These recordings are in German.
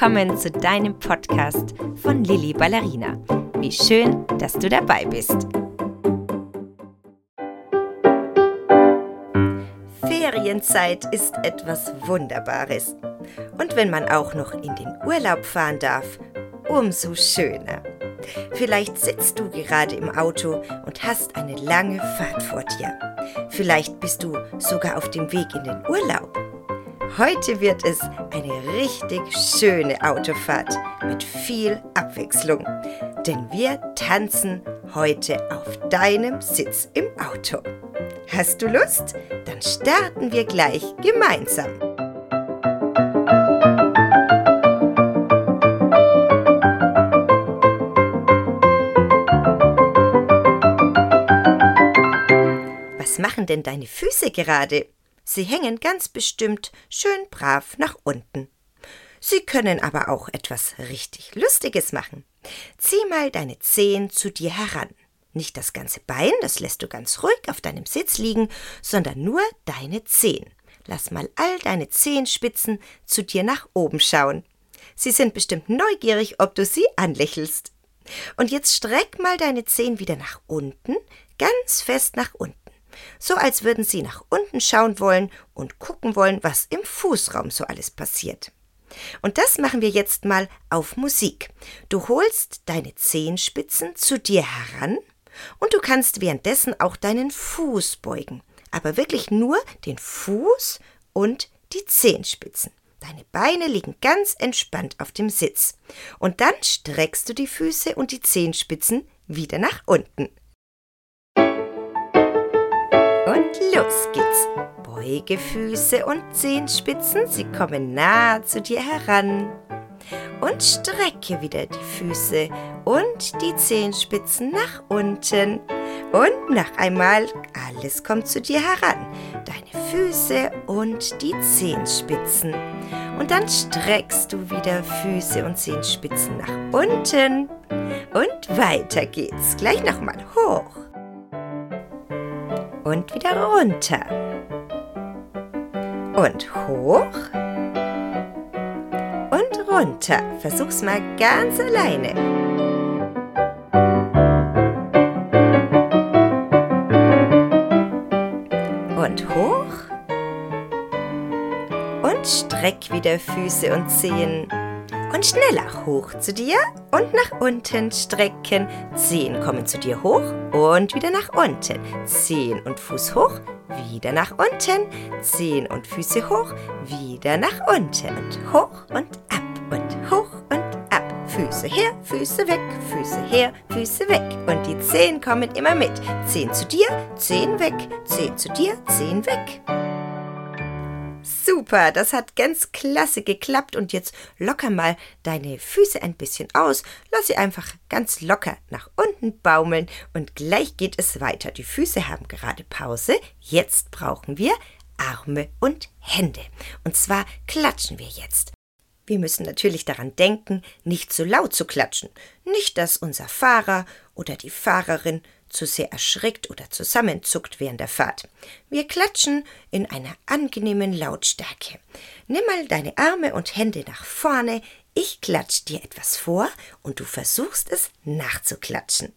willkommen zu deinem Podcast von Lilly Ballerina. Wie schön, dass du dabei bist. Ferienzeit ist etwas Wunderbares. Und wenn man auch noch in den Urlaub fahren darf, umso schöner. Vielleicht sitzt du gerade im Auto und hast eine lange Fahrt vor dir. Vielleicht bist du sogar auf dem Weg in den Urlaub. Heute wird es eine richtig schöne Autofahrt mit viel Abwechslung, denn wir tanzen heute auf deinem Sitz im Auto. Hast du Lust? Dann starten wir gleich gemeinsam. Was machen denn deine Füße gerade? Sie hängen ganz bestimmt schön brav nach unten. Sie können aber auch etwas richtig Lustiges machen. Zieh mal deine Zehen zu dir heran. Nicht das ganze Bein, das lässt du ganz ruhig auf deinem Sitz liegen, sondern nur deine Zehen. Lass mal all deine Zehenspitzen zu dir nach oben schauen. Sie sind bestimmt neugierig, ob du sie anlächelst. Und jetzt streck mal deine Zehen wieder nach unten, ganz fest nach unten so als würden sie nach unten schauen wollen und gucken wollen, was im Fußraum so alles passiert. Und das machen wir jetzt mal auf Musik. Du holst deine Zehenspitzen zu dir heran und du kannst währenddessen auch deinen Fuß beugen, aber wirklich nur den Fuß und die Zehenspitzen. Deine Beine liegen ganz entspannt auf dem Sitz. Und dann streckst du die Füße und die Zehenspitzen wieder nach unten. Geht's. Beuge Füße und Zehenspitzen, sie kommen nah zu dir heran. Und strecke wieder die Füße und die Zehenspitzen nach unten. Und noch einmal, alles kommt zu dir heran. Deine Füße und die Zehenspitzen. Und dann streckst du wieder Füße und Zehenspitzen nach unten. Und weiter geht's. Gleich nochmal hoch und wieder runter. Und hoch und runter. Versuch's mal ganz alleine. Und hoch und streck wieder Füße und Zehen und schneller hoch zu dir und nach unten strecken. Zehen kommen zu dir hoch und wieder nach unten. Zehen und Fuß hoch, wieder nach unten. Zehen und Füße hoch, wieder nach unten. Und hoch und ab und hoch und ab. Füße her, Füße weg, Füße her, Füße weg. Und die Zehen kommen immer mit. Zehen zu dir, Zehen weg, Zehen zu dir, Zehen weg. Super, das hat ganz klasse geklappt und jetzt locker mal deine Füße ein bisschen aus, lass sie einfach ganz locker nach unten baumeln und gleich geht es weiter. Die Füße haben gerade Pause, jetzt brauchen wir Arme und Hände. Und zwar klatschen wir jetzt. Wir müssen natürlich daran denken, nicht zu laut zu klatschen. Nicht, dass unser Fahrer oder die Fahrerin zu sehr erschrickt oder zusammenzuckt während der Fahrt. Wir klatschen in einer angenehmen Lautstärke. Nimm mal deine Arme und Hände nach vorne, ich klatsch dir etwas vor und du versuchst es nachzuklatschen.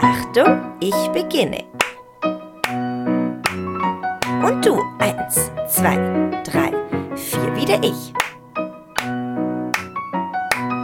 Achtung, ich beginne. Und du, eins, zwei, drei, vier, wieder ich.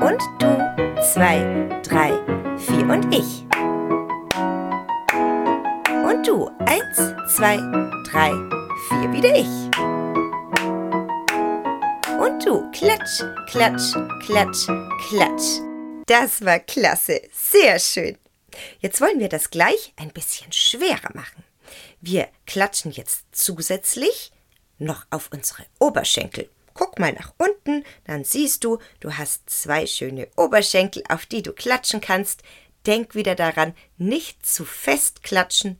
Und du, zwei, drei, vier und ich. Du. Eins, zwei, drei, vier. Wieder ich. Und du. Klatsch, klatsch, klatsch, klatsch. Das war klasse. Sehr schön. Jetzt wollen wir das gleich ein bisschen schwerer machen. Wir klatschen jetzt zusätzlich noch auf unsere Oberschenkel. Guck mal nach unten, dann siehst du, du hast zwei schöne Oberschenkel, auf die du klatschen kannst. Denk wieder daran, nicht zu fest klatschen,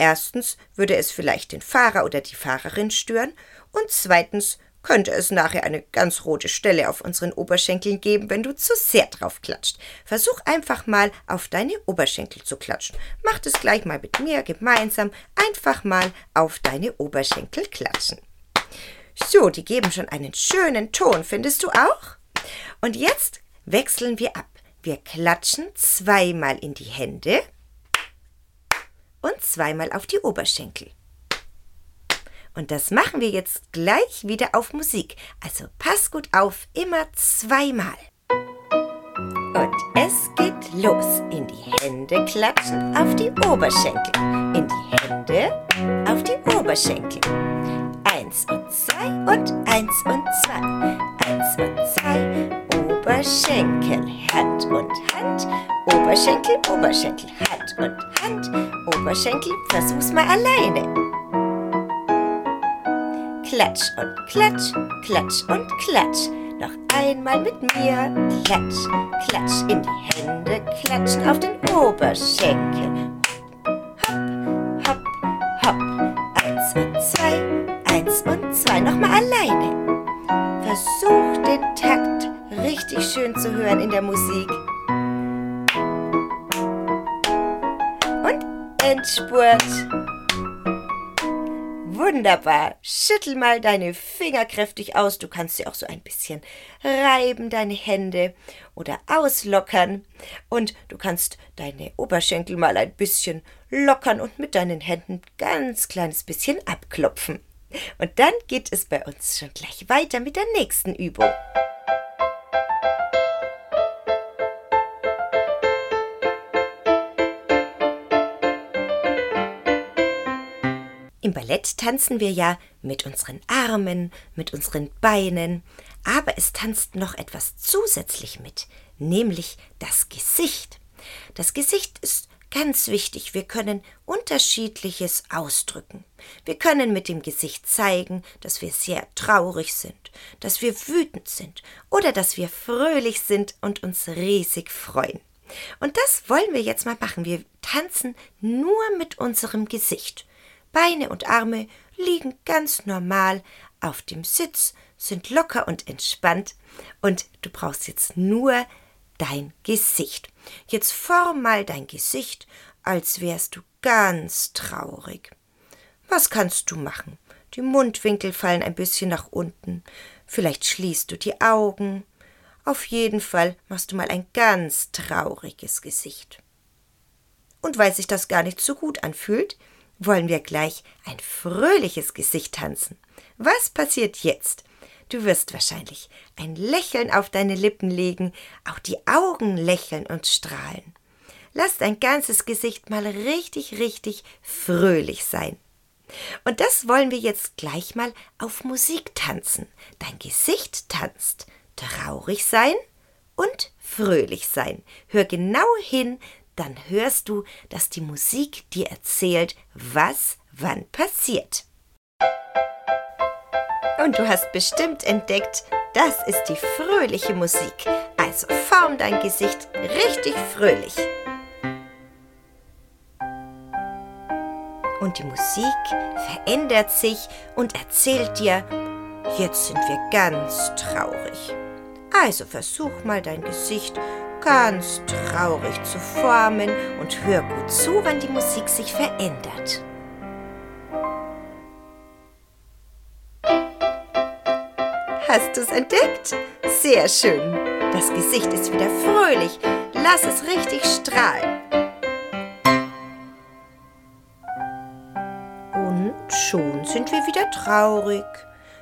Erstens würde es vielleicht den Fahrer oder die Fahrerin stören und zweitens könnte es nachher eine ganz rote Stelle auf unseren Oberschenkeln geben, wenn du zu sehr drauf klatscht. Versuch einfach mal auf deine Oberschenkel zu klatschen. Mach das gleich mal mit mir gemeinsam. Einfach mal auf deine Oberschenkel klatschen. So, die geben schon einen schönen Ton, findest du auch? Und jetzt wechseln wir ab. Wir klatschen zweimal in die Hände und zweimal auf die Oberschenkel. Und das machen wir jetzt gleich wieder auf Musik. Also pass gut auf, immer zweimal. Und es geht los. In die Hände klatschen, auf die Oberschenkel. In die Hände, auf die Oberschenkel. Eins und zwei und eins und zwei. Eins und zwei, Oberschenkel, Hand und Hand. Oberschenkel, Oberschenkel, Hand und Hand. Oberschenkel, versuch's mal alleine. Klatsch und klatsch, klatsch und klatsch. Noch einmal mit mir. Klatsch, klatsch in die Hände, klatschen auf den Oberschenkel. Den Takt richtig schön zu hören in der Musik. Und Endspurt. Wunderbar. Schüttel mal deine Finger kräftig aus. Du kannst sie auch so ein bisschen reiben, deine Hände oder auslockern. Und du kannst deine Oberschenkel mal ein bisschen lockern und mit deinen Händen ganz kleines bisschen abklopfen. Und dann geht es bei uns schon gleich weiter mit der nächsten Übung. Im Ballett tanzen wir ja mit unseren Armen, mit unseren Beinen, aber es tanzt noch etwas zusätzlich mit, nämlich das Gesicht. Das Gesicht ist ganz wichtig. Wir können unterschiedliches ausdrücken. Wir können mit dem Gesicht zeigen, dass wir sehr traurig sind, dass wir wütend sind oder dass wir fröhlich sind und uns riesig freuen. Und das wollen wir jetzt mal machen. Wir tanzen nur mit unserem Gesicht. Beine und Arme liegen ganz normal auf dem Sitz, sind locker und entspannt und du brauchst jetzt nur dein Gesicht. Jetzt form mal dein Gesicht, als wärst du ganz traurig. Was kannst du machen? Die Mundwinkel fallen ein bisschen nach unten. Vielleicht schließt du die Augen. Auf jeden Fall machst du mal ein ganz trauriges Gesicht. Und weil sich das gar nicht so gut anfühlt, wollen wir gleich ein fröhliches Gesicht tanzen. Was passiert jetzt? Du wirst wahrscheinlich ein Lächeln auf deine Lippen legen, auch die Augen lächeln und strahlen. Lass dein ganzes Gesicht mal richtig, richtig fröhlich sein. Und das wollen wir jetzt gleich mal auf Musik tanzen. Dein Gesicht tanzt. Traurig sein und fröhlich sein. Hör genau hin, dann hörst du, dass die Musik dir erzählt, was wann passiert. Und du hast bestimmt entdeckt, das ist die fröhliche Musik. Also form dein Gesicht richtig fröhlich. Und die Musik verändert sich und erzählt dir, jetzt sind wir ganz traurig. Also versuch mal dein Gesicht ganz traurig zu formen und hör gut zu, wann die Musik sich verändert. Hast du es entdeckt? Sehr schön. Das Gesicht ist wieder fröhlich. Lass es richtig strahlen. Und schon sind wir wieder traurig.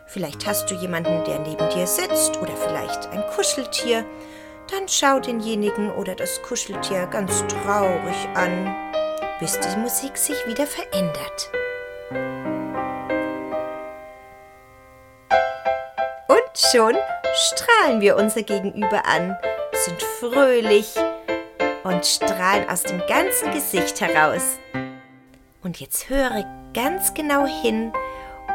Vielleicht hast du jemanden, der neben dir sitzt oder vielleicht ein Kuscheltier dann schau denjenigen oder das Kuscheltier ganz traurig an, bis die Musik sich wieder verändert. Schon strahlen wir unser Gegenüber an, sind fröhlich und strahlen aus dem ganzen Gesicht heraus. Und jetzt höre ganz genau hin,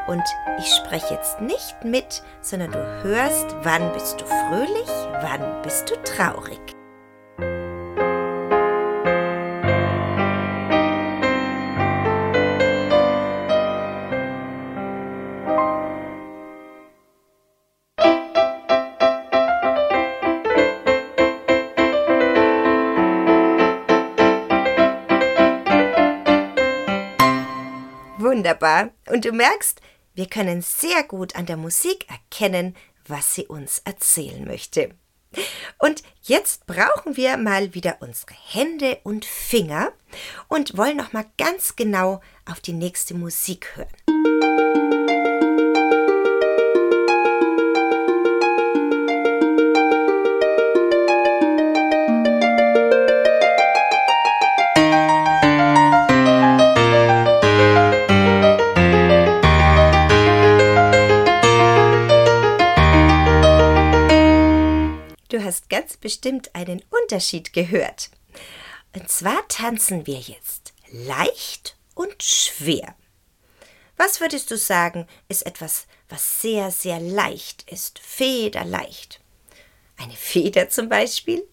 und ich spreche jetzt nicht mit, sondern du hörst, wann bist du fröhlich, wann bist du traurig. Wunderbar. Und du merkst, Wir können sehr gut an der Musik erkennen, was sie uns erzählen möchte. Und jetzt brauchen wir mal wieder unsere Hände und Finger und wollen noch mal ganz genau auf die nächste Musik hören. Ganz bestimmt einen Unterschied gehört. Und zwar tanzen wir jetzt leicht und schwer. Was würdest du sagen, ist etwas, was sehr, sehr leicht ist, federleicht? Eine Feder zum Beispiel?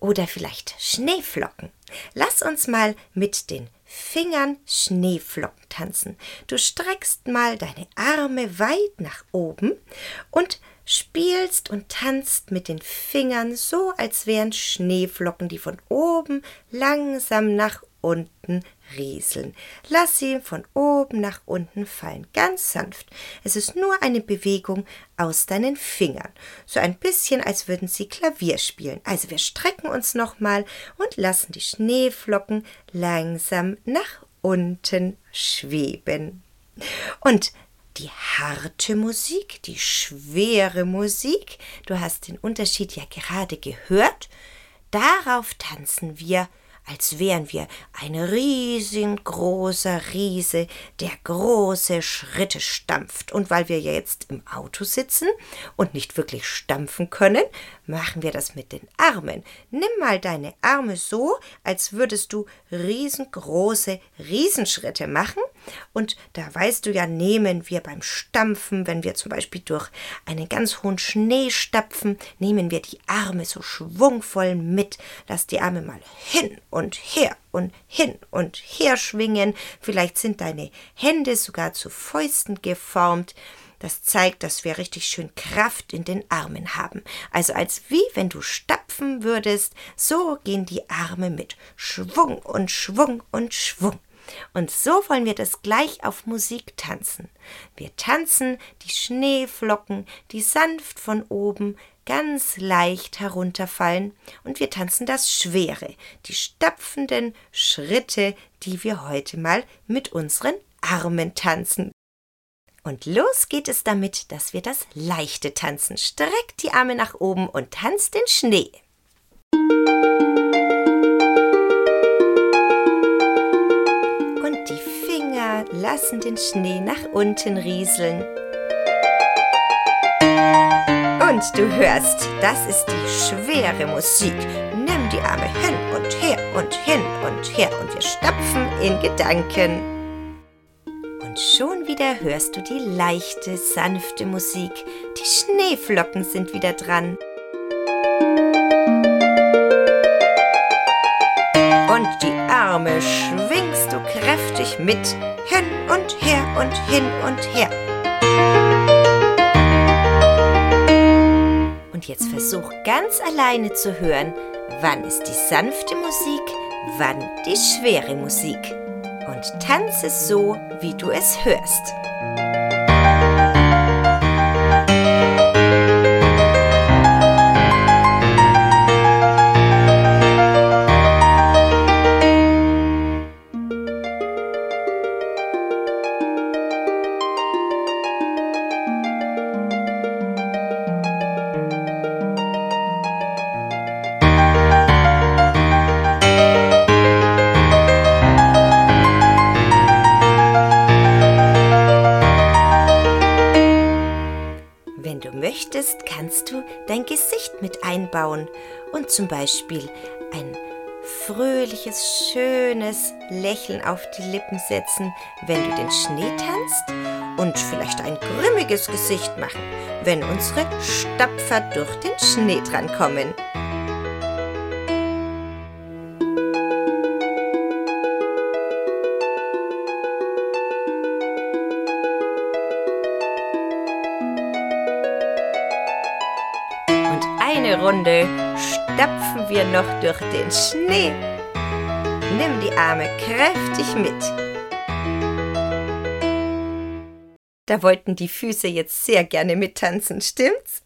Oder vielleicht Schneeflocken? Lass uns mal mit den Fingern Schneeflocken tanzen. Du streckst mal deine Arme weit nach oben und spielst und tanzt mit den Fingern so, als wären Schneeflocken, die von oben langsam nach unten rieseln. Lass sie von oben nach unten fallen, ganz sanft. Es ist nur eine Bewegung aus deinen Fingern, so ein bisschen, als würden sie Klavier spielen. Also wir strecken uns nochmal und lassen die Schneeflocken langsam nach unten schweben. Und die harte Musik, die schwere Musik, du hast den Unterschied ja gerade gehört, darauf tanzen wir als wären wir ein riesengroßer Riese, der große Schritte stampft. Und weil wir ja jetzt im Auto sitzen und nicht wirklich stampfen können, machen wir das mit den Armen. Nimm mal deine Arme so, als würdest du riesengroße Riesenschritte machen. Und da weißt du ja, nehmen wir beim Stampfen, wenn wir zum Beispiel durch einen ganz hohen Schnee stapfen, nehmen wir die Arme so schwungvoll mit. Lass die Arme mal hin und her und hin und her schwingen. Vielleicht sind deine Hände sogar zu Fäusten geformt. Das zeigt, dass wir richtig schön Kraft in den Armen haben. Also als wie wenn du stapfen würdest, so gehen die Arme mit Schwung und Schwung und Schwung. Und so wollen wir das gleich auf Musik tanzen. Wir tanzen die Schneeflocken, die sanft von oben ganz leicht herunterfallen, und wir tanzen das Schwere, die stapfenden Schritte, die wir heute mal mit unseren Armen tanzen. Und los geht es damit, dass wir das leichte tanzen. Streckt die Arme nach oben und tanzt den Schnee. Lassen den Schnee nach unten rieseln. Und du hörst, das ist die schwere Musik. Nimm die Arme hin und her und hin und her und wir stapfen in Gedanken. Und schon wieder hörst du die leichte, sanfte Musik. Die Schneeflocken sind wieder dran. Und die Arme schwingst du kräftig mit, und her und hin und her. Und jetzt versuch ganz alleine zu hören, wann ist die sanfte Musik, wann die schwere Musik. Und tanze so, wie du es hörst. Einbauen und zum Beispiel ein fröhliches, schönes Lächeln auf die Lippen setzen, wenn du den Schnee tanzt und vielleicht ein grimmiges Gesicht machen, wenn unsere Stapfer durch den Schnee drankommen. Eine Runde stapfen wir noch durch den Schnee. Nimm die Arme kräftig mit. Da wollten die Füße jetzt sehr gerne mittanzen, stimmt's?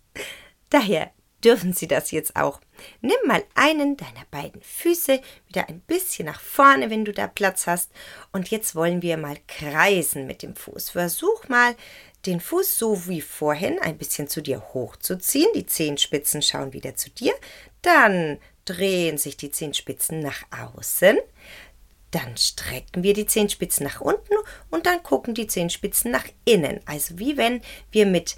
Daher dürfen sie das jetzt auch. Nimm mal einen deiner beiden Füße wieder ein bisschen nach vorne, wenn du da Platz hast. Und jetzt wollen wir mal kreisen mit dem Fuß. Versuch mal, den Fuß so wie vorhin ein bisschen zu dir hochzuziehen. Die Zehenspitzen schauen wieder zu dir. Dann drehen sich die Zehenspitzen nach außen. Dann strecken wir die Zehenspitzen nach unten und dann gucken die Zehenspitzen nach innen. Also wie wenn wir mit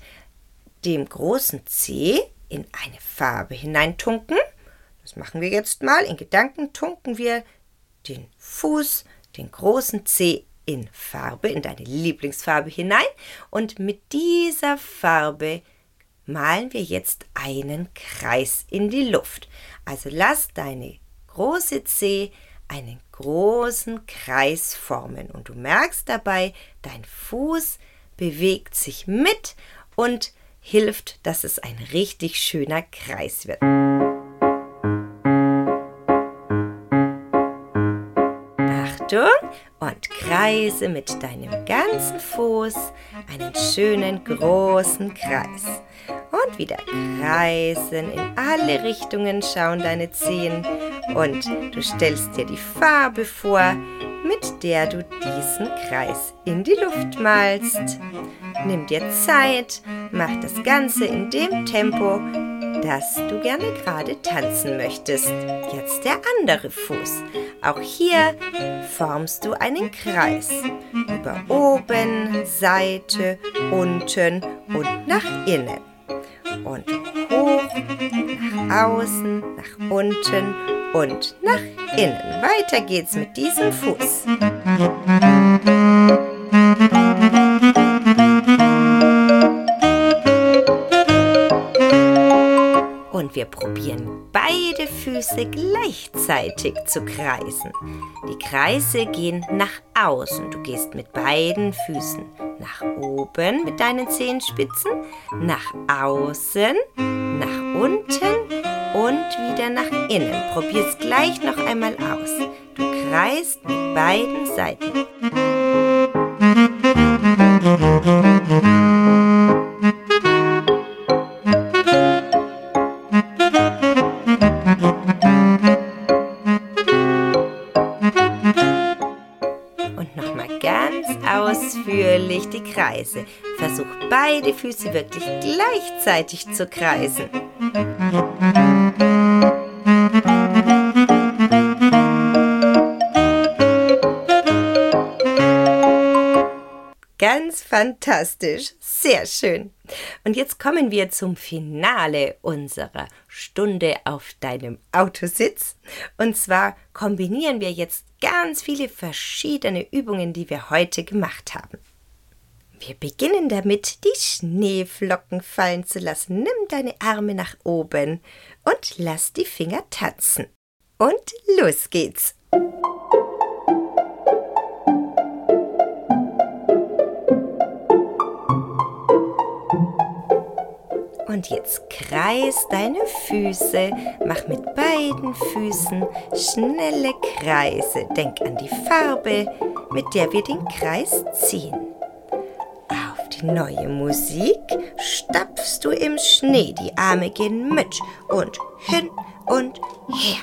dem großen Zeh in eine Farbe hineintunken. Das machen wir jetzt mal. In Gedanken tunken wir den Fuß, den großen Zeh in Farbe, in deine Lieblingsfarbe hinein. Und mit dieser Farbe malen wir jetzt einen Kreis in die Luft. Also lass deine große Zeh einen großen Kreis formen und du merkst dabei, dein Fuß bewegt sich mit und hilft, dass es ein richtig schöner Kreis wird. Kreise mit deinem ganzen Fuß einen schönen großen Kreis. Und wieder kreisen, in alle Richtungen schauen deine Zehen und du stellst dir die Farbe vor, mit der du diesen Kreis in die Luft malst. Nimm dir Zeit, mach das Ganze in dem Tempo, das du gerne gerade tanzen möchtest. Jetzt der andere Fuß. Auch hier formst du einen Kreis. Über oben, Seite, unten und nach innen. Und hoch, nach außen, nach unten und nach innen. Weiter geht's mit diesem Fuß. Beide Füße gleichzeitig zu kreisen. Die Kreise gehen nach außen. Du gehst mit beiden Füßen nach oben mit deinen Zehenspitzen, nach außen, nach unten und wieder nach innen. Probier es gleich noch einmal aus. Du kreist mit beiden Seiten. Kreise. Versuch beide Füße wirklich gleichzeitig zu kreisen. Ganz fantastisch, sehr schön. Und jetzt kommen wir zum Finale unserer Stunde auf deinem Autositz. Und zwar kombinieren wir jetzt ganz viele verschiedene Übungen, die wir heute gemacht haben. Wir beginnen damit, die Schneeflocken fallen zu lassen. Nimm deine Arme nach oben und lass die Finger tanzen. Und los geht's. Und jetzt kreis deine Füße, mach mit beiden Füßen schnelle Kreise. Denk an die Farbe, mit der wir den Kreis ziehen. Neue Musik stapfst du im Schnee, die Arme gehen mit und hin und her.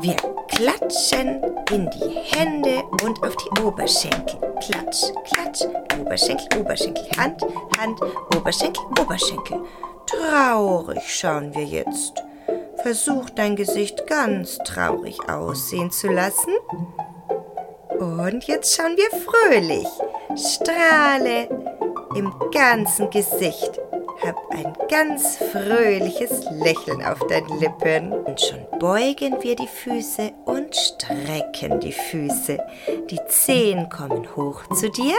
Wir klatschen in die Hände und auf die Oberschenkel. Klatsch, klatsch, Oberschenkel, Oberschenkel, Hand, Hand, Oberschenkel, Oberschenkel. Traurig schauen wir jetzt. Versuch dein Gesicht ganz traurig aussehen zu lassen. Und jetzt schauen wir fröhlich. Strahle im ganzen Gesicht. Hab ein ganz fröhliches Lächeln auf deinen Lippen. Und schon beugen wir die Füße und strecken die Füße. Die Zehen kommen hoch zu dir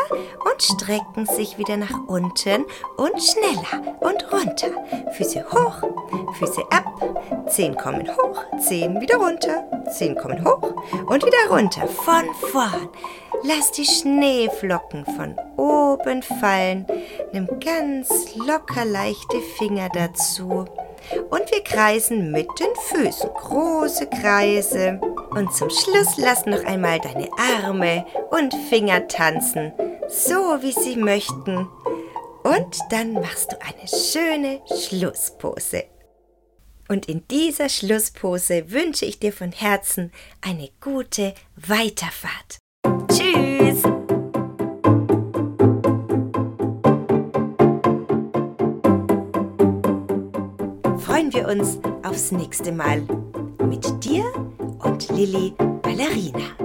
und strecken sich wieder nach unten und schneller und runter. Füße hoch, Füße ab, Zehen kommen hoch, Zehen wieder runter, Zehen kommen hoch und wieder runter. Von vorn. Lass die Schneeflocken von oben fallen. Nimm ganz locker leichte Finger dazu. Und wir kreisen mit den Füßen große Kreise. Und zum Schluss lass noch einmal deine Arme und Finger tanzen. so wie Sie möchten. Und dann machst du eine schöne Schlusspose. Und in dieser Schlusspose wünsche ich dir von Herzen eine gute Weiterfahrt. Wir uns aufs nächste Mal mit dir und Lilly Ballerina.